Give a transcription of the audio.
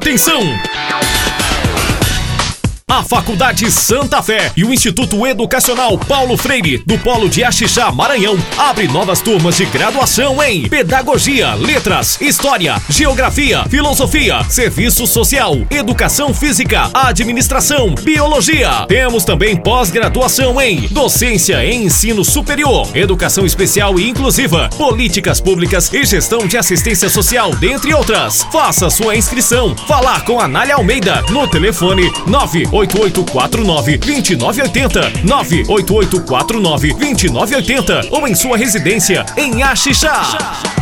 Atenção! A Faculdade Santa Fé e o Instituto Educacional Paulo Freire, do Polo de Axixá, Maranhão, abre novas turmas de graduação em Pedagogia, Letras, História, Geografia, Filosofia, Serviço Social, Educação Física, Administração, Biologia. Temos também pós-graduação em Docência em Ensino Superior, Educação Especial e Inclusiva, Políticas Públicas e Gestão de Assistência Social, dentre outras. Faça sua inscrição. Falar com a Nália Almeida no telefone 9 98849 2980 98849 2980 ou em sua residência em Axixá.